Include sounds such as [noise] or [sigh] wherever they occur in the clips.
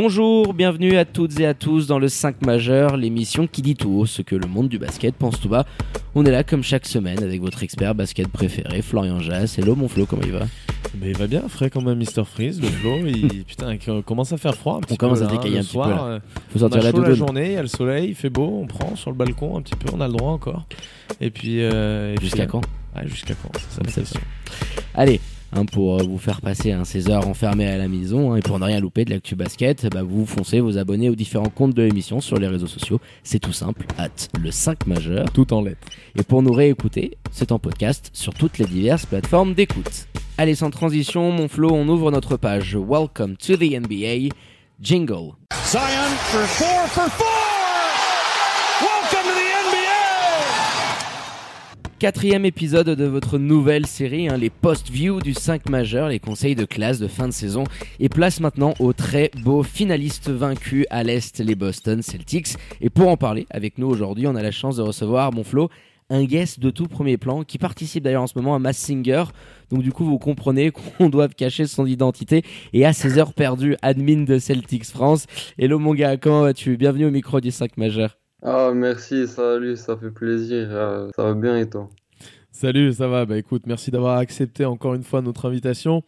Bonjour, bienvenue à toutes et à tous dans le 5 majeur, l'émission qui dit tout haut ce que le monde du basket pense tout bas. On est là comme chaque semaine avec votre expert basket préféré, Florian Jass. Hello mon Flo, comment il va? Mais il va bien, frais quand même, Mister Freeze, le Flo. Il, [laughs] putain, il commence à faire froid un petit On commence peu, à décailler le un petit soir, peu, là. euh, On a la chaud la journée, il y a le soleil, il fait beau, on prend sur le balcon un petit peu, on a le droit encore. Et puis. euh, puis, Jusqu'à euh, quand? ah, Jusqu'à quand C'est ça question. Allez, hein, pour euh, vous faire passer hein, ces heures enfermées à la maison hein, et pour ne rien louper de l'actu basket, bah, vous foncez vous abonnez aux différents comptes de l'émission sur les réseaux sociaux. C'est tout simple, hâte le 5 majeur. Tout en lettres. Et pour nous réécouter, c'est en podcast sur toutes les diverses plateformes d'écoute. Allez, sans transition, mon Flo, on ouvre notre page Welcome to the NBA. Jingle. Zion for four for four. Welcome to the NBA. Quatrième épisode de votre nouvelle série, hein, les post-views du 5 majeur, les conseils de classe de fin de saison. Et place maintenant aux très beaux finalistes vaincus à l'Est, les Boston Celtics. Et pour en parler avec nous aujourd'hui, on a la chance de recevoir, mon Flo, un guest de tout premier plan qui participe d'ailleurs en ce moment à Mass Singer. Donc du coup, vous comprenez [laughs] qu'on doit cacher son identité. Et à ces heures perdues, admin de Celtics France. Hello mon gars, comment vas-tu? Bienvenue au micro du 5 majeur. Ah, merci, salut, ça fait plaisir. euh, ça va bien et toi? Salut, ça va Bah écoute, merci d'avoir accepté encore une fois notre invitation.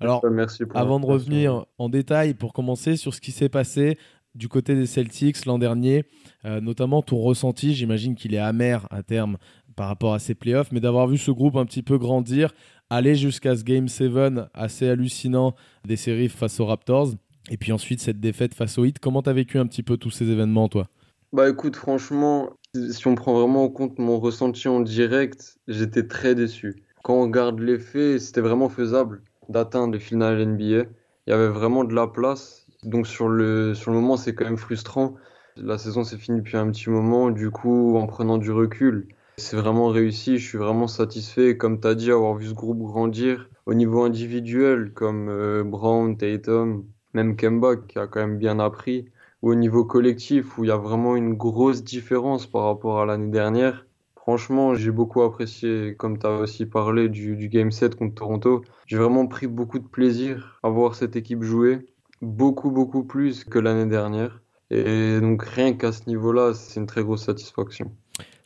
Alors, Euh, Merci Avant de revenir en détail, pour commencer sur ce qui s'est passé du côté des Celtics l'an dernier, euh, notamment ton ressenti, j'imagine qu'il est amer à terme par rapport à ces playoffs, mais d'avoir vu ce groupe un petit peu grandir, aller jusqu'à ce Game 7 assez hallucinant des séries face aux Raptors, et puis ensuite cette défaite face aux Heat. Comment t'as vécu un petit peu tous ces événements, toi? Bah écoute, franchement, si on prend vraiment en compte mon ressenti en direct, j'étais très déçu. Quand on regarde les faits, c'était vraiment faisable d'atteindre les finales NBA. Il y avait vraiment de la place. Donc sur le, sur le moment, c'est quand même frustrant. La saison s'est finie depuis un petit moment. Du coup, en prenant du recul, c'est vraiment réussi. Je suis vraiment satisfait. Comme tu as dit, avoir vu ce groupe grandir au niveau individuel, comme euh, Brown, Tatum, même Kemba, qui a quand même bien appris au niveau collectif où il y a vraiment une grosse différence par rapport à l'année dernière. Franchement, j'ai beaucoup apprécié, comme tu as aussi parlé du, du Game 7 contre Toronto. J'ai vraiment pris beaucoup de plaisir à voir cette équipe jouer, beaucoup, beaucoup plus que l'année dernière. Et donc rien qu'à ce niveau-là, c'est une très grosse satisfaction.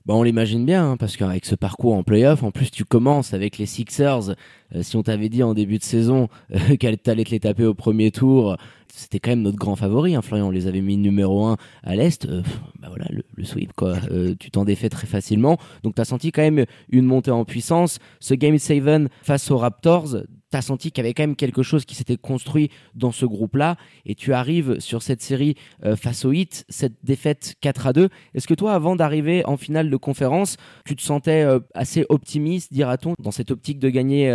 Bah, on l'imagine bien, hein, parce qu'avec ce parcours en playoff, en plus tu commences avec les Sixers. Euh, si on t'avait dit en début de saison euh, [laughs] qu'elle t'allait te les taper au premier tour, c'était quand même notre grand favori. Hein, Florian, on les avait mis numéro 1 à l'Est. Euh, bah voilà, le, sweep, quoi. Tu t'en défais très facilement. Donc t'as senti quand même une montée en puissance. Ce Game 7 face aux Raptors, t'as senti qu'il y avait quand même quelque chose qui s'était construit dans ce groupe-là. Et tu arrives sur cette série face aux Heat, cette défaite 4 à 2. Est-ce que toi, avant d'arriver en finale de conférence, tu te sentais assez optimiste, dira-t-on, dans cette optique de gagner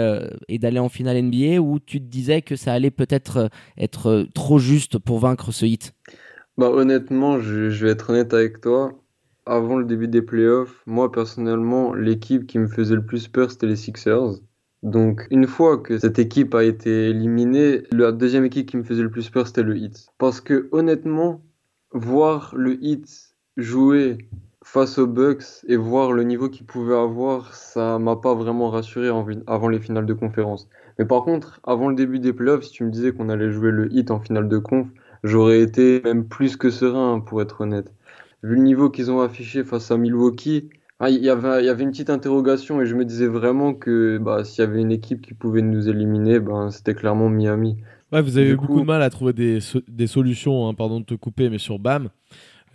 et d'aller en finale NBA, ou tu te disais que ça allait peut-être euh, être euh, trop juste pour vaincre ce hit? Bah honnêtement, je, je vais être honnête avec toi. Avant le début des playoffs, moi personnellement, l'équipe qui me faisait le plus peur, c'était les Sixers. Donc une fois que cette équipe a été éliminée, la deuxième équipe qui me faisait le plus peur, c'était le Heat. Parce que honnêtement, voir le Heat jouer face aux Bucks et voir le niveau qu'ils pouvaient avoir, ça m'a pas vraiment rassuré avant les finales de conférence. Mais par contre, avant le début des playoffs, si tu me disais qu'on allait jouer le Heat en finale de conf, j'aurais été même plus que serein, pour être honnête. Vu le niveau qu'ils ont affiché face à Milwaukee, ah, il y avait, il y avait une petite interrogation et je me disais vraiment que bah, s'il y avait une équipe qui pouvait nous éliminer, ben, c'était clairement Miami. Ouais, vous avez Du eu coup- beaucoup de mal à trouver des, so- des solutions, hein, pardon de te couper, mais sur BAM,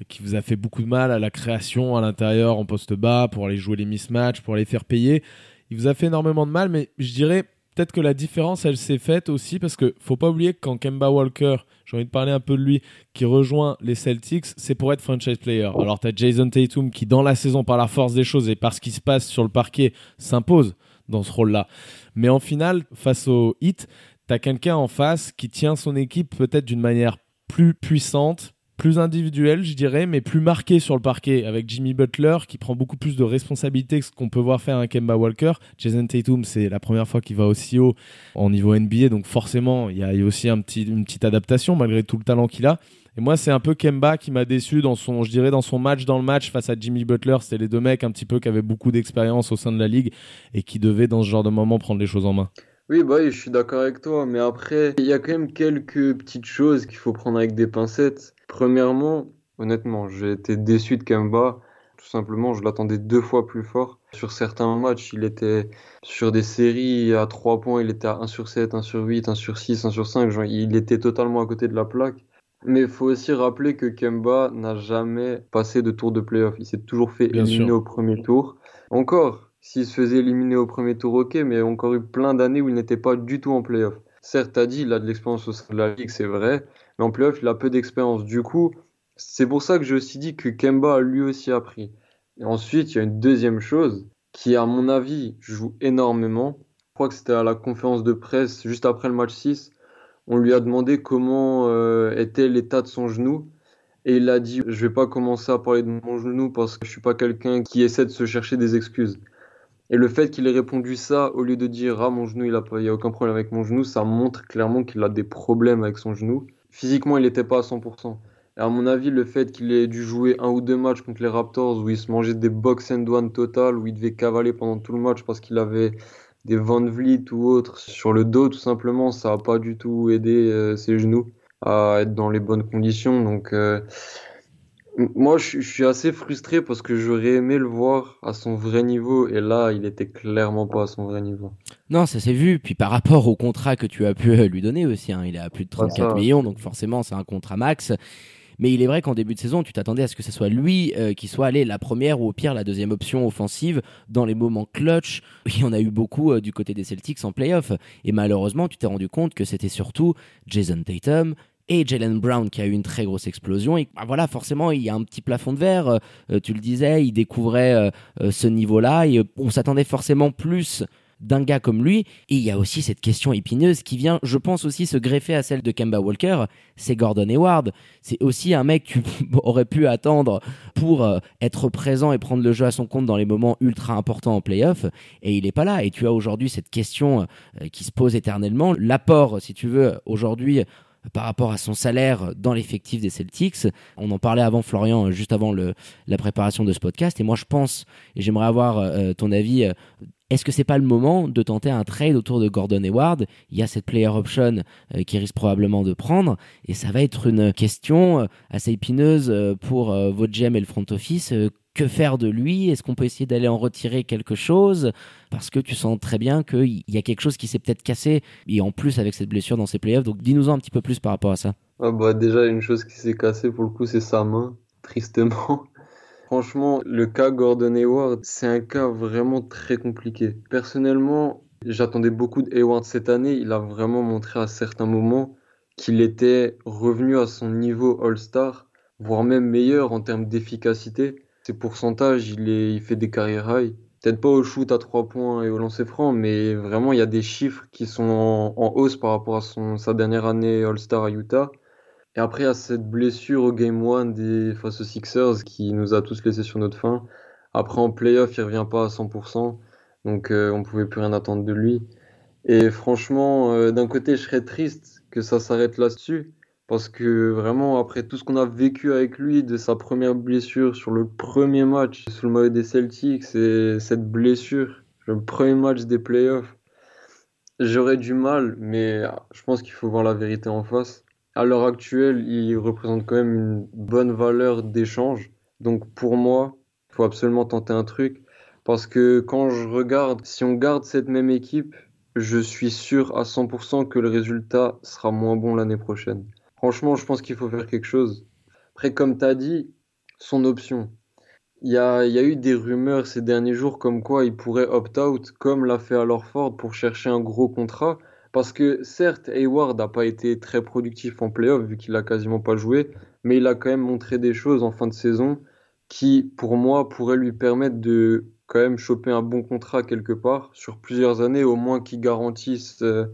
qui vous a fait beaucoup de mal à la création à l'intérieur en poste bas, pour aller jouer les mismatchs, pour les faire payer. Il vous a fait énormément de mal, mais je dirais peut-être que la différence, elle s'est faite aussi parce que faut pas oublier que quand Kemba Walker, j'ai envie de parler un peu de lui, qui rejoint les Celtics, c'est pour être franchise player. Alors tu as Jason Tatum qui, dans la saison, par la force des choses et par ce qui se passe sur le parquet, s'impose dans ce rôle-là. Mais en finale, face au Heat, tu as quelqu'un en face qui tient son équipe peut-être d'une manière plus puissante, plus individuelle, je dirais, mais plus marquée sur le parquet, avec Jimmy Butler qui prend beaucoup plus de responsabilités que ce qu'on peut voir faire un Kemba Walker. Jason Tatum, c'est la première fois qu'il va aussi haut en niveau NBA, donc forcément, il y a aussi une petite adaptation malgré tout le talent qu'il a. Et moi, c'est un peu Kemba qui m'a déçu dans son, match dans le match face à Jimmy Butler. C'était les deux mecs un petit peu qui avaient beaucoup d'expérience au sein de la ligue et qui devaient, dans ce genre de moment, prendre les choses en main. Oui, bah je suis d'accord avec toi, mais après, il y a quand même quelques petites choses qu'il faut prendre avec des pincettes. Premièrement, honnêtement, j'ai été déçu de Kemba. Tout simplement, je l'attendais deux fois plus fort. Sur certains matchs, il était sur des séries à 3 points, il était à 1 sur 7, 1 sur 8, 1 sur 6, 1 sur 5. Genre, il était totalement à côté de la plaque. Mais il faut aussi rappeler que Kemba n'a jamais passé de tour de playoff. Il s'est toujours fait Bien éliminer sûr. au premier tour. Encore, s'il se faisait éliminer au premier tour, ok, mais il y a encore eu plein d'années où il n'était pas du tout en playoff. Certes, t'as dit, il a de l'expérience au sein de la ligue, c'est vrai, mais en playoff, il a peu d'expérience. Du coup, c'est pour ça que j'ai aussi dit que Kemba a lui aussi appris. Et ensuite, il y a une deuxième chose qui, à mon avis, joue énormément. Je crois que c'était à la conférence de presse juste après le match 6. On lui a demandé comment euh, était l'état de son genou. Et il a dit, je vais pas commencer à parler de mon genou parce que je suis pas quelqu'un qui essaie de se chercher des excuses. Et le fait qu'il ait répondu ça au lieu de dire ah mon genou il a pas, il y a aucun problème avec mon genou, ça montre clairement qu'il a des problèmes avec son genou. Physiquement il n'était pas à 100%. Et à mon avis le fait qu'il ait dû jouer un ou deux matchs contre les Raptors où il se mangeait des box and one total, où il devait cavaler pendant tout le match parce qu'il avait des Van Vliet ou autres sur le dos tout simplement, ça a pas du tout aidé euh, ses genoux à être dans les bonnes conditions. Donc euh, moi, je, je suis assez frustré parce que j'aurais aimé le voir à son vrai niveau et là, il était clairement pas à son vrai niveau. Non, ça s'est vu. Puis par rapport au contrat que tu as pu euh, lui donner aussi, hein, il est à plus de Ouais, 34 ça. millions, donc forcément c'est un contrat max. Mais il est vrai qu'en début de saison, tu t'attendais à ce que ce soit lui euh, qui soit allé la première ou au pire la deuxième option offensive dans les moments clutch. Il y en a eu beaucoup euh, du côté des Celtics en playoff. Et malheureusement, tu t'es rendu compte que c'était surtout Jason Tatum et Jalen Brown qui a eu une très grosse explosion. Et bah, voilà, forcément, il y a un petit plafond de verre. Euh, tu le disais, il découvrait euh, euh, ce niveau-là et on s'attendait forcément plus d'un gars comme lui. Et il y a aussi cette question épineuse qui vient, je pense aussi, se greffer à celle de Kemba Walker. C'est Gordon Hayward. C'est aussi un mec que tu [laughs] aurais pu attendre pour être présent et prendre le jeu à son compte dans les moments ultra importants en playoff. Et il n'est pas là. Et tu as aujourd'hui cette question qui se pose éternellement. L'apport, si tu veux, aujourd'hui par rapport à son salaire dans l'effectif des Celtics. On en parlait avant Florian, euh, juste avant la préparation de ce podcast. Et moi, je pense, et j'aimerais avoir euh, ton avis, euh, est-ce que c'est pas le moment de tenter un trade autour de Gordon Hayward? Il y a cette player option euh, qui risque probablement de prendre, et ça va être une question euh, assez épineuse euh, pour euh, votre GM et le front office. Que faire de lui? Est-ce qu'on peut essayer d'aller en retirer quelque chose? Parce que tu sens très bien qu'il y a quelque chose qui s'est peut-être cassé, et en plus avec cette blessure dans ses playoffs. Donc dis-nous un petit peu plus par rapport à ça. Ah bah déjà, une chose qui s'est cassée pour le coup, c'est sa main, [laughs] tristement. Franchement, le cas Gordon Hayward, c'est un cas vraiment très compliqué. Personnellement, j'attendais beaucoup de Hayward cette année. Il a vraiment montré à certains moments qu'il était revenu à son niveau All-Star, voire même meilleur en termes d'efficacité. Ses pourcentages, il, est, il fait des carrières high. Peut-être pas au shoot à 3 points et au lancer franc, mais vraiment, il y a des chiffres qui sont en, hausse par rapport à son, sa dernière année All-Star à Utah. Et après, a cette blessure au Game 1 des, face aux Sixers qui nous a tous laissés sur notre faim. Après, en playoff, il revient pas à 100%. Donc, euh, on pouvait plus rien attendre de lui. Et franchement, euh, d'un côté, je serais triste que ça s'arrête là-dessus. Parce que vraiment, après tout ce qu'on a vécu avec lui, de sa première blessure sur le premier match sous le maillot des Celtics, et cette blessure, le premier match des playoffs, j'aurais du mal, mais je pense qu'il faut voir la vérité en face. À l'heure actuelle, il représente quand même une bonne valeur d'échange. Donc pour moi, il faut absolument tenter un truc. Parce que quand je regarde, si on garde cette même équipe, je suis sûr à 100% que le résultat sera moins bon l'année prochaine. Franchement, je pense qu'il faut faire quelque chose. Après, comme tu as dit, son option. Il y a, eu des rumeurs ces derniers jours comme quoi il pourrait opt-out, comme l'a fait alors Ford, pour chercher un gros contrat. Parce que certes, Hayward n'a pas été très productif en playoff vu qu'il a quasiment pas joué, mais il a quand même montré des choses en fin de saison qui, pour moi, pourraient lui permettre de quand même choper un bon contrat quelque part sur plusieurs années, au moins qui garantissent euh,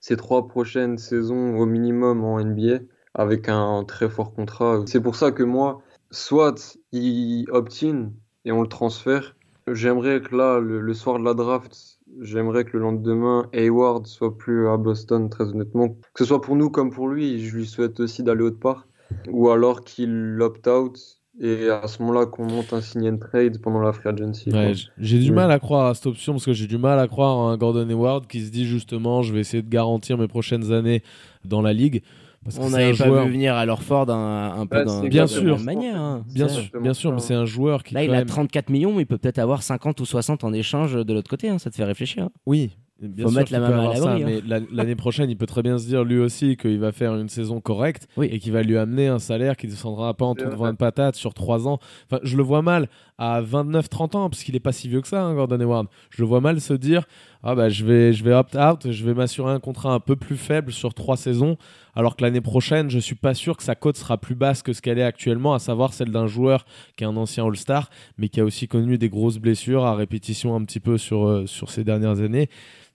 ces trois prochaines saisons au minimum en NBA. Avec un très fort contrat. C'est pour ça que moi, soit il opt-in et on le transfère. J'aimerais que là, le, le soir de la draft, j'aimerais que le lendemain, Hayward soit plus à Boston, très honnêtement. Que ce soit pour nous comme pour lui, je lui souhaite aussi d'aller autre part. Ou alors qu'il opt-out et à ce moment-là qu'on monte un sign and trade pendant la free agency. Ouais, j'ai du mal à croire à cette option parce que j'ai du mal à croire à un Gordon Hayward qui se dit justement je vais essayer de garantir mes prochaines années dans la ligue. Parce On n'avait pas joueur- vu venir à Ford un, un peu Ouais, dans, c'est Bien sûr. manière. hein. Bien sûr, bien sûr, mais c'est un joueur qui Là, il a même- 34 millions, mais il peut peut-être avoir 50 ou 60 en échange de l'autre côté. hein. Ça te fait réfléchir. hein. Oui. Bien Faut sûr mettre la main à ça, hein. mais la- l'année prochaine, il peut très bien se dire lui aussi qu'il va faire une saison correcte Oui. et qu'il va lui amener un salaire qui descendra pas en tout de vrai. 20 patates sur 3 ans. Enfin, je le vois mal à 29-30 ans, parce qu'il est pas si vieux que ça, hein, Gordon Hayward. Je le vois mal se dire ah bah je vais je vais opt out, je vais m'assurer un contrat un peu plus faible sur 3 saisons, alors que l'année prochaine, je suis pas sûr que sa cote sera plus basse que ce qu'elle est actuellement, à savoir celle d'un joueur qui est un ancien All-Star, mais qui a aussi connu des grosses blessures à répétition un petit peu sur euh, ces dernières années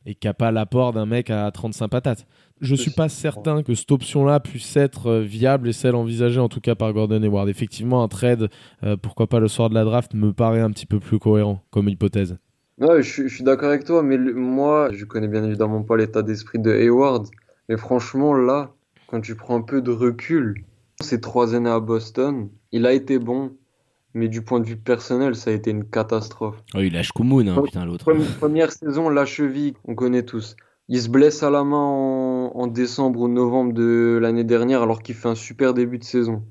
et qui n'a pas l'apport d'un mec à 35 patates. Je suis pas certain que cette option-là puisse être euh, viable et celle envisagée en tout cas par Gordon Hayward. Effectivement, un trade, euh, pourquoi pas le soir de la draft, me paraît un petit peu plus cohérent comme hypothèse. Ouais, je, suis- d'accord avec toi, mais moi, je connais bien évidemment pas l'état d'esprit de Hayward. Mais franchement, là, quand tu prends un peu de recul, ces trois années à Boston, il a été bon, mais du point de vue personnel, ça a été une catastrophe. Oh, il lâche Koumoun, hein, putain, l'autre. Premi- Première saison, la cheville, on connaît tous. Il se blesse à la main en, en décembre ou novembre de l'année dernière alors qu'il fait un super début de saison.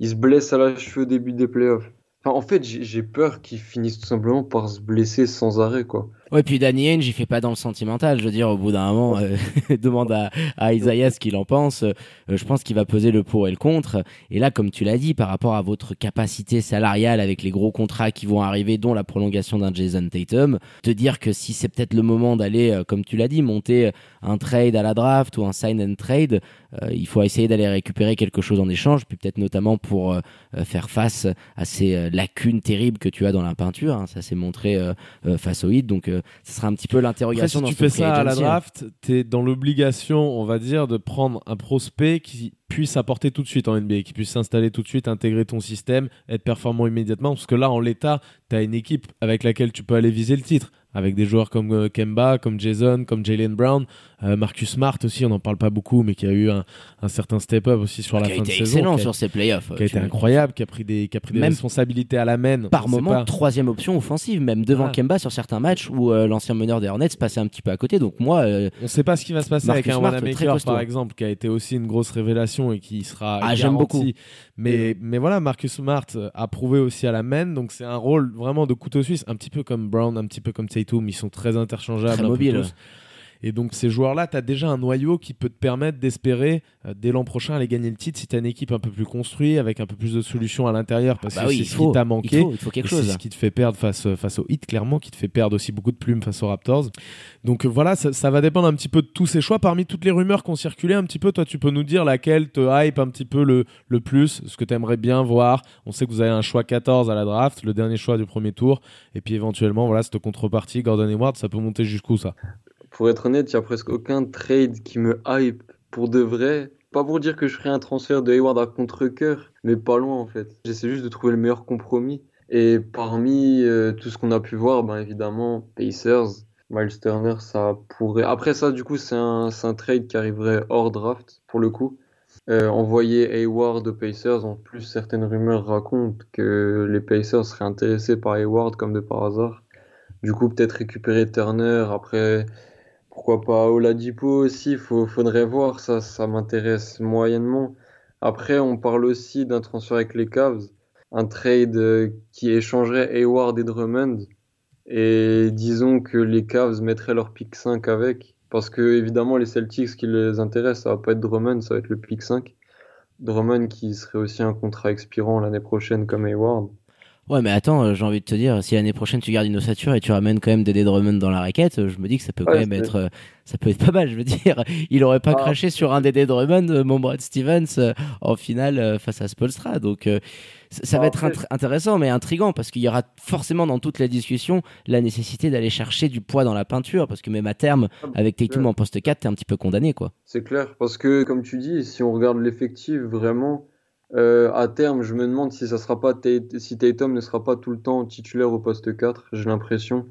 Il se blesse à la cheville au début des playoffs. Enfin, en fait, j'ai peur qu'il finisse tout simplement par se blesser sans arrêt, quoi. Ouais, puis Danny Ainge, il fait pas dans le sentimental. Je veux dire, au bout d'un moment, euh, [laughs] demande à, à Isaiah ce qu'il en pense. Euh, je pense qu'il va peser le pour et le contre. Et là, comme tu l'as dit, par rapport à votre capacité salariale avec les gros contrats qui vont arriver, dont la prolongation d'un Jason Tatum, te dire que si c'est peut-être le moment d'aller, euh, comme tu l'as dit, monter un trade à la draft ou un sign and trade, il faut essayer d'aller récupérer quelque chose en échange, puis peut-être notamment pour faire face à ces lacunes terribles que tu as dans la peinture. hein. Ça s'est montré face au hit, donc euh, ce sera un petit peu l'interrogation si dans tu fais ça à la hein. draft, tu es dans l'obligation, on va dire, de prendre un prospect qui puisse apporter tout de suite en NBA, qui puisse s'installer tout de suite, intégrer ton système, être performant immédiatement. Parce que là, en l'état, tu as une équipe avec laquelle tu peux aller viser le titre. Avec des joueurs comme euh, Kemba, comme Jason, comme Jalen Brown, Marcus Smart aussi, on n'en parle pas beaucoup, mais qui a eu un, un certain step-up aussi sur la qui a fin de été saison. excellent qui a, sur ses playoffs. qui a été Tu- incroyable, qui a pris des, qui a pris des Même responsabilités à la main. Par moment, pas. troisième option offensive, même devant Ah. Kemba sur certains matchs où euh, l'ancien meneur des Hornets passait un petit peu à côté. Donc moi, euh, On ne sait pas ce qui va se passer Marcus avec un Wanamaker, par exemple, qui a été aussi une grosse révélation et qui sera Ah, j'aime beaucoup. Mais, mais voilà, Marcus Smart euh, a prouvé aussi à la main, donc c'est un rôle vraiment de couteau suisse, un petit peu comme Brown, un petit peu comme Tatum, ils sont très interchangeables. Très un peu mobile, tous. Et donc ces joueurs-là, tu as déjà un noyau qui peut te permettre d'espérer euh, dès l'an prochain aller gagner le titre si tu as une équipe un peu plus construite, avec un peu plus de solutions à l'intérieur, parce bah que oui, c'est il ce faut, qui t'a il manqué. faut, il faut quelque Et C'est chose. ce qui te fait perdre face, face au hit, clairement, qui te fait perdre aussi beaucoup de plumes face aux Raptors. Donc euh, voilà, ça, ça va dépendre un petit peu de tous ces choix. Parmi toutes les rumeurs qui ont circulé un petit peu, toi, tu peux nous dire laquelle te hype un petit peu le, le plus, ce que tu aimerais bien voir. On sait que vous avez un choix 14 à la draft, le dernier choix du premier tour. Et puis éventuellement, voilà, cette contrepartie, Gordon Hayward, ça peut monter jusqu'où ça? Pour être honnête, il n'y a presque aucun trade qui me hype pour de vrai. Pas pour dire que je ferai un transfert de Hayward à contre-coeur, mais pas loin en fait. J'essaie juste de trouver le meilleur compromis. Et parmi euh, tout ce qu'on a pu voir, ben évidemment, Pacers, Miles Turner, ça pourrait. Après ça, du coup, c'est un, trade qui arriverait hors draft, pour le coup. Euh, envoyer Hayward aux Pacers, en plus, certaines rumeurs racontent que les Pacers seraient intéressés par Hayward comme de par hasard. Du coup, peut-être récupérer Turner, après, pourquoi pas Oladipo aussi, faudrait voir, ça, ça m'intéresse moyennement. Après, on parle aussi d'un transfert avec les Cavs, un trade euh, qui échangerait Hayward et Drummond, et disons que les Cavs mettraient leur pick 5 avec, parce que évidemment les Celtics ce qui les intéresse, ça va pas être Drummond, ça va être le pick 5. Drummond qui serait aussi un contrat expirant l'année prochaine comme Hayward. Ouais, mais attends, euh, j'ai envie de te dire, si l'année prochaine tu gardes une ossature et tu ramènes quand même Dédé Drummond dans la raquette, euh, je me dis que ça peut quand même être, euh, ça peut être pas mal. Je veux dire, il aurait pas Ah. craché sur un Dédé Drummond, mon Brad Stevens, en finale face à Spolstra. Donc, ça va Ah, être intéressant, mais intrigant parce qu'il y aura forcément dans toute la discussion la nécessité d'aller chercher du poids dans la peinture, parce que même à terme, Ah, bah, avec Tatum en poste 4, t'es un petit peu condamné, quoi. C'est clair, parce que comme tu dis, si on regarde l'effectif vraiment, euh, à terme, je me demande si ça sera pas si Tatum ne sera pas tout le temps titulaire au poste 4, j'ai l'impression.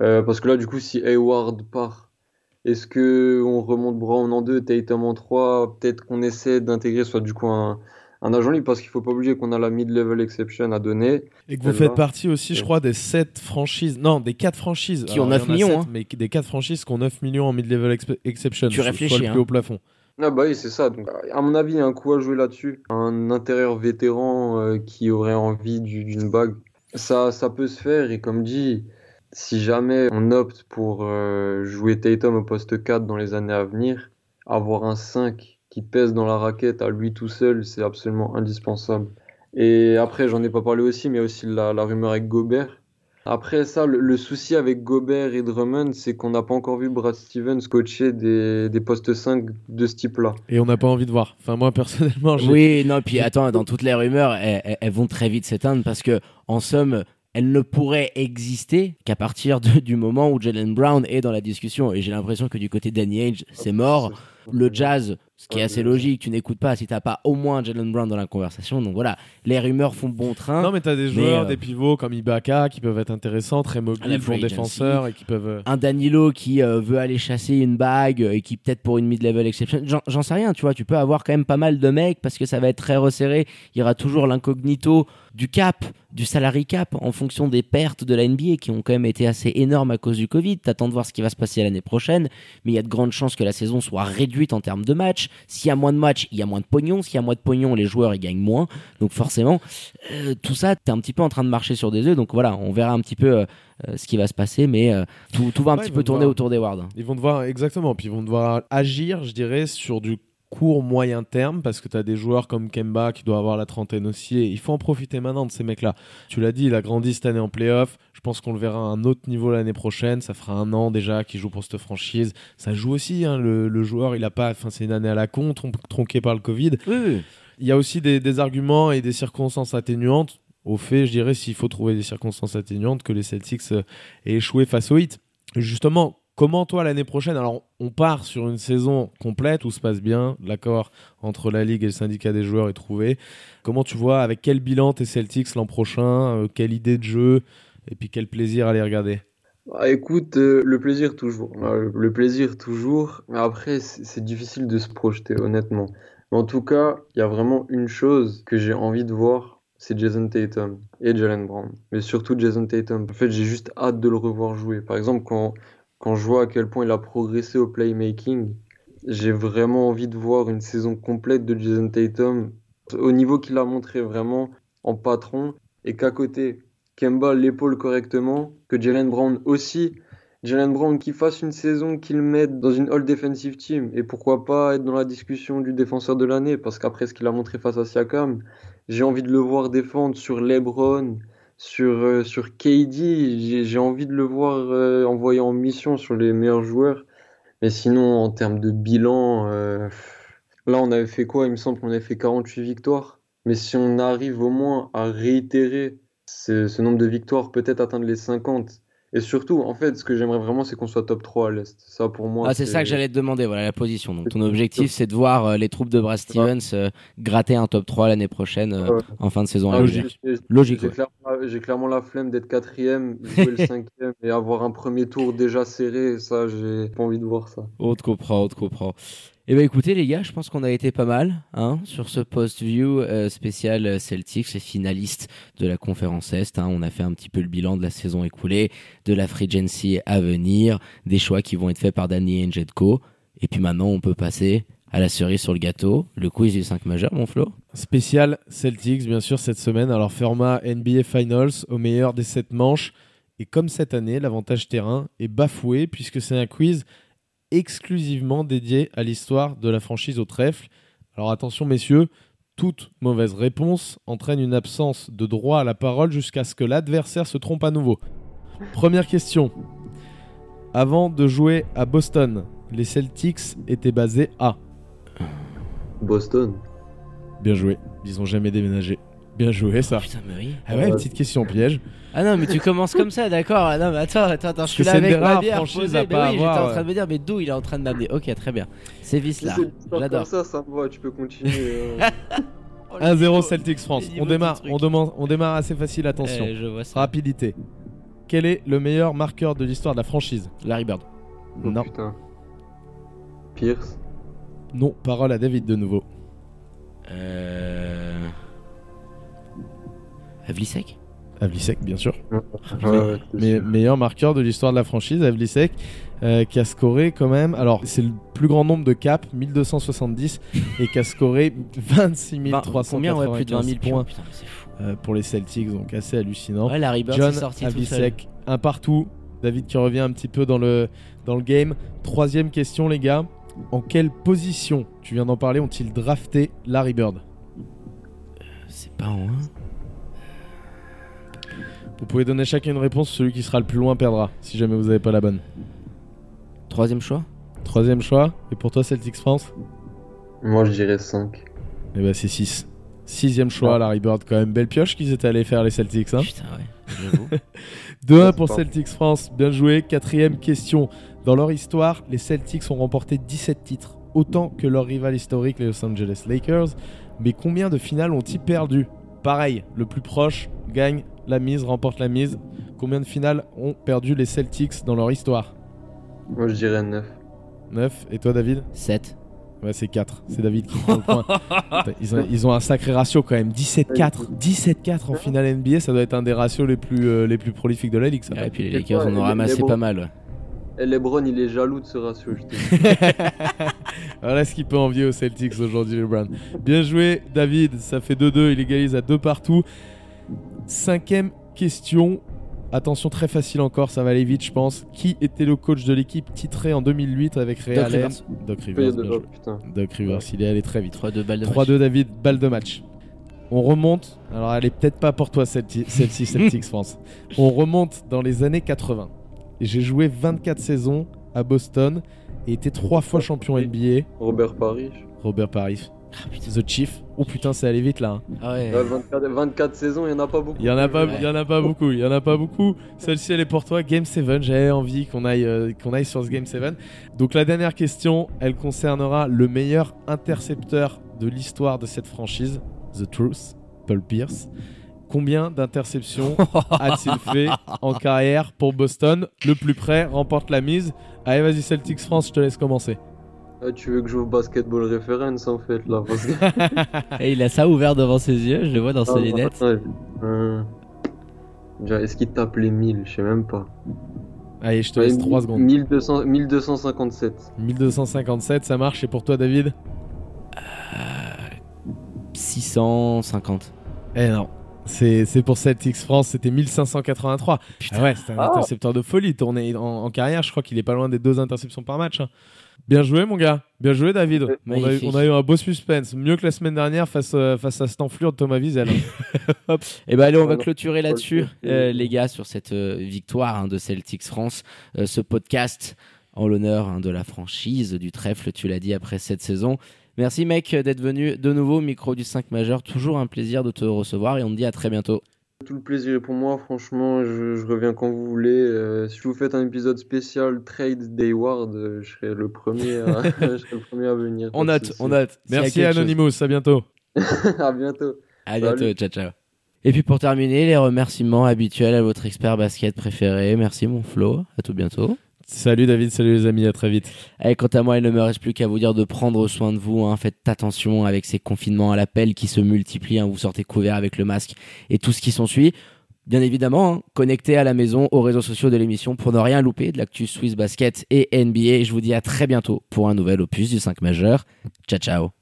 Euh, parce que là, du coup, si Hayward part, est-ce que on remonte Brown en 2, Tatum en 3, peut-être qu'on essaie d'intégrer soit du coup un, un agent libre, parce qu'il faut pas oublier qu'on a la mid-level exception à donner. Et que vous faites partie aussi, je crois, des 7 franchises, non, des 4 franchises. Qui ont Alors, 9 il y en a millions, hein. Mais des 4 franchises qui ont 9 millions en mid-level exception. Tu réfléchis, Soit le hein. plus haut plafond. Ah bah oui, c'est ça. Donc, à mon avis, il y a un coup à jouer là-dessus. Un intérieur vétéran euh, qui aurait envie du- d'une bague. Ça, ça peut se faire. Et comme dit, si jamais on opte pour euh, jouer Tatum au poste 4 dans les années à venir, avoir un 5 qui pèse dans la raquette à lui tout seul, c'est absolument indispensable. Et après, j'en ai pas parlé aussi, mais aussi la, la rumeur avec Gobert. Après ça, le, le souci avec Gobert et Drummond, c'est qu'on n'a pas encore vu Brad Stevens coacher des, des postes 5 de ce type-là. Et on n'a pas envie de voir. Enfin, moi, personnellement, j'ai. Oui, non, puis attends, dans toutes les rumeurs, elles, elles- elles vont très vite s'éteindre parce que, en somme, elles ne pourraient exister qu'à partir de- du moment où Jalen Brown est dans la discussion. Et j'ai l'impression que du côté de Danny Ainge, c'est mort. Le jazz, ce qui est assez logique, tu n'écoutes pas si t'as pas au moins Jalen Brown dans la conversation. Donc voilà, les rumeurs font bon train. Non, mais t'as des joueurs, euh, des pivots comme Ibaka qui peuvent être intéressants, très mobiles, bons free agency. défenseurs et qui peuvent. euh, un Danilo qui euh, veut aller chasser une bague et qui peut-être pour une mid-level exception, j'en- j'en sais rien, tu vois, tu peux avoir quand même pas mal de mecs parce que ça va être très resserré, il y aura toujours l'incognito du cap, du salary cap en fonction des pertes de la NBA qui ont quand même été assez énormes à cause du Covid, t'attends de voir ce qui va se passer l'année prochaine, mais il y a de grandes chances que la saison soit réduite en termes de matchs, s'il y a moins de matchs, il y a moins de pognon, s'il y a moins de pognon, les joueurs ils gagnent moins, donc forcément, euh, tout ça, t'es un petit peu en train de marcher sur des œufs, donc voilà, on verra un petit peu euh, euh, ce qui va se passer, mais euh, tout, tout va un Ouais, petit peu tourner devoir- autour des wards. Ils vont devoir, exactement, puis ils vont devoir agir, je dirais, sur du court moyen terme parce que tu as des joueurs comme Kemba qui doit avoir la trentaine aussi et il faut en profiter maintenant de ces mecs-là. Tu l'as dit, il a grandi cette année en playoff. Je pense qu'on le verra à un autre niveau l'année prochaine. Ça fera un an déjà qu'il joue pour cette franchise. Ça joue aussi, hein, le, le joueur, il a pas, enfin c'est une année à la con, tron- tronqué par le Covid. Oui, oui. Il y a aussi des, des arguments et des circonstances atténuantes. Au fait, je dirais, s'il faut trouver des circonstances atténuantes, que les Celtics euh, aient échoué face au Heat. Justement, comment toi l'année prochaine Alors, on part sur une saison complète où se passe bien, l'accord entre la ligue et le syndicat des joueurs est trouvé. Comment tu vois avec quel bilan tes Celtics l'an prochain euh, Quelle idée de jeu Et puis quel plaisir à les regarder? Bah, écoute, euh, le plaisir toujours. Le plaisir toujours. Mais après, c'est c'est difficile de se projeter, honnêtement. Mais en tout cas, il y a vraiment une chose que j'ai envie de voir, c'est Jason Tatum et Jalen Brown. Mais surtout Jason Tatum. En fait, j'ai juste hâte de le revoir jouer. Par exemple, quand, quand je vois à quel point il a progressé au playmaking, j'ai vraiment envie de voir une saison complète de Jason Tatum au niveau qu'il a montré vraiment en patron et qu'à côté, Kemba l'épaule correctement, que Jalen Brown aussi. Jalen Brown qui fasse une saison qu'il mette dans une All Defensive Team et pourquoi pas être dans la discussion du défenseur de l'année parce qu'après ce qu'il a montré face à Siakam, j'ai envie de le voir défendre sur LeBron, sur, euh, sur KD, j'ai envie de le voir euh, envoyé en mission sur les meilleurs joueurs. Mais sinon, en termes de bilan, euh, là on avait fait quoi? Il me semble qu'on avait fait 48 victoires. Mais si on arrive au moins à réitérer ce nombre de victoires, peut-être atteindre les 50. Et surtout, en fait, ce que j'aimerais vraiment, c'est qu'on soit top 3 à l'Est. Ça, pour moi, Ah, c'est ça que j'allais te demander, voilà la position. Donc ton objectif, c'est de voir euh, les troupes de Brad Stevens euh, gratter un top 3 l'année prochaine euh, Ouais. en fin de saison. Ah, Logique, J'ai ouais. clairement, j'ai clairement la flemme d'être quatrième, jouer le [laughs] cinquième et avoir un premier tour déjà serré. Ça, j'ai pas envie de voir ça. On te comprend, on te comprend. Eh ben écoutez les gars, je pense qu'on a été pas mal hein, sur ce post-view euh, spécial euh, Celtics, les finalistes de la conférence Est. hein. On a fait un petit peu le bilan de la saison écoulée, de la free à venir, des choix qui vont être faits par Danny co. Et puis maintenant, on peut passer à la cerise sur le gâteau, le quiz du 5 majeur, mon Flo. Spécial Celtics, bien sûr, cette semaine. Alors, format NBA Finals au meilleur des 7 manches. Et comme cette année, l'avantage terrain est bafoué puisque c'est un quiz exclusivement dédié à l'histoire de la franchise au trèfle. Alors attention, messieurs, Toute mauvaise réponse entraîne une absence de droit à la parole jusqu'à ce que l'adversaire se trompe à nouveau. Première question. Avant de jouer à Boston, les Celtics étaient basés à. Boston. Bien joué. Ils ont jamais déménagé. Bien joué ça. Putain, mais oui. Ah ouais, petite question piège. Ah non, mais tu commences comme ça, d'accord. Ah non, mais attends, attends, attends, je suis que là c'est une avec des ma rares bière franchises posée. à Mais pas oui, j'étais avoir, en train de me dire, mais d'où il est en train de m'amener Ok, très bien. C'est vice là. Si c'est une histoire J'adore. comme ça, ça me va, tu peux continuer. euh. [laughs] Oh, le 1-0 niveau- Celtics France. On démarre, truc. on, demande, on démarre assez facile, attention. Eh, je vois ça. Rapidité. Quel est le meilleur marqueur de l'histoire de la franchise? Larry Bird. Oh, Non. Putain. Pierce. Non, parole à David de nouveau. Euh. Havlicek Havlicek, bien sûr. Ouais, Mais sûr. meilleur marqueur de l'histoire de la franchise, Havlicek, euh, qui a scoré quand même. Alors, c'est le plus grand nombre de caps, 1270, et qui a scoré 26 Vingt- Combien ouais, plus de 20 000 395 points points. Putain, mais c'est fou. euh, pour les Celtics, donc assez hallucinant. Ouais, Larry Bird John sorti tout seul. Havlicek, un partout. David qui revient un petit peu dans le, dans le game. Troisième question, les gars. En quelle position, tu viens d'en parler, ont-ils drafté Larry Bird? C'est pas en 1 Vous pouvez donner chacun une réponse, celui qui sera le plus loin perdra, si jamais vous n'avez pas la bonne. Troisième choix Troisième choix, et pour toi Celtics France Moi, je dirais 5. Eh ben c'est 6. Sixième choix, Ah. Larry Bird, quand même belle pioche qu'ils étaient allés faire les Celtics. Hein Putain, ouais. J'avoue. [laughs] 2-1 Ouais, pour Celtics France, bien joué. Quatrième question. Dans leur histoire, les Celtics ont remporté 17 titres, autant que leur rival historique, les Los Angeles Lakers. Mais combien de finales ont-ils perdu? Pareil, le plus proche gagne la mise, remporte la mise. Combien de finales ont perdu les Celtics dans leur histoire? Moi, je dirais 9. 9. Et toi, David? 7. Ouais, c'est 4. C'est David qui prend le point. [laughs] Ils ont, ils ont un sacré ratio quand même. 17-4. 17-4 en finale NBA, ça doit être un des ratios les plus, euh, les plus prolifiques de la ligue. Ça. Et puis les Lakers toi, en ont les- ramassé pas mal. ouais. Et Lebron, il est jaloux de ce ratio. [laughs] Voilà ce qu'il peut envier aux Celtics aujourd'hui, LeBron. Bien joué, David. Ça fait 2-2. Il égalise à 2 partout. Cinquième question. Attention, très facile encore. Ça va aller vite, je pense. Qui était le coach de l'équipe titrée en 2008 avec Ray Doc Allen Rivers. Doc Rivers, bien joué. Doc Rivers, il est allé très vite. 3-2 balles de match. 3-2 David, balle de match. On remonte, alors elle est peut-être pas pour toi celle-ci, [laughs] Celtics France. On remonte dans les années 80. Et J'ai joué 24 saisons à Boston et été trois fois champion NBA. Robert Parrish. Robert Parrish, Ah, putain. The Chief. Oh putain, c'est allé vite là. hein. Ah ouais. Ouais, 24, 24 saisons, il n'y en a pas beaucoup. Il y en a pas, Ouais. y en a pas beaucoup, il y en a pas beaucoup. Celle-ci elle est pour toi, Game 7. J'avais envie qu'on aille, euh, qu'on aille sur ce Game 7. Donc la dernière question, elle concernera le meilleur intercepteur de l'histoire de cette franchise, The Truth, Paul Pierce. Combien d'interceptions [laughs] a-t-il fait en carrière pour Boston? Le plus près remporte la mise. Allez, vas-y Celtics France, je te laisse commencer. Ah, tu veux que j'ouvre Basketball Reference en fait là parce que... [laughs] Et il a ça ouvert devant ses yeux, je le vois dans Ah, ses lunettes. ouais. Euh, déjà, Est-ce qu'il tape les 1000 Je sais même pas. Allez, je te laisse Ouais, 3 secondes. 1200, 1257. 1257, ça marche. Et pour toi, David? 650. Eh non. C'est c'est pour Celtics France, c'était 1583. Ah ouais, c'était un Ah. intercepteur de folie. Tourné en, en carrière, je crois qu'il est pas loin des deux interceptions par match. hein. Bien joué, mon gars. Bien joué, David. Ouais, On a, eu, magnifique. on a eu un beau suspense. Mieux que la semaine dernière face, euh, face à cette enflure de Thomas Wiesel. hein. [laughs] Et ben allez, on va clôturer là-dessus, euh, les gars, sur cette euh, victoire hein, de Celtics France. Euh, ce podcast en l'honneur hein, de la franchise du trèfle, tu l'as dit, après cette saison. Merci, mec, d'être venu de nouveau au micro du 5 majeur. Toujours un plaisir de te recevoir et on te dit à très bientôt. Tout le plaisir est pour moi, franchement, je, je reviens quand vous voulez. Euh, si vous faites un épisode spécial Trade Dayward, euh, je serai le premier à, [laughs] [laughs] je serai le premier à venir. on souci. on a Merci chose. Anonymous, à bientôt. [laughs] à bientôt. À Salut. bientôt, ciao, ciao. Et puis pour terminer, les remerciements habituels à votre expert basket préféré. Merci, mon Flo. À tout bientôt. Salut David, salut les amis, à très vite. Allez, quant à moi, il ne me reste plus qu'à vous dire de prendre soin de vous. hein. Faites attention avec ces confinements à l'appel qui se multiplient. hein. Vous sortez couvert avec le masque et tout ce qui s'ensuit. Bien évidemment, hein, connectez à la maison aux réseaux sociaux de l'émission pour ne rien louper de l'actu Swiss Basket et NBA. Je vous dis à très bientôt pour un nouvel opus du 5 majeur. Ciao, ciao.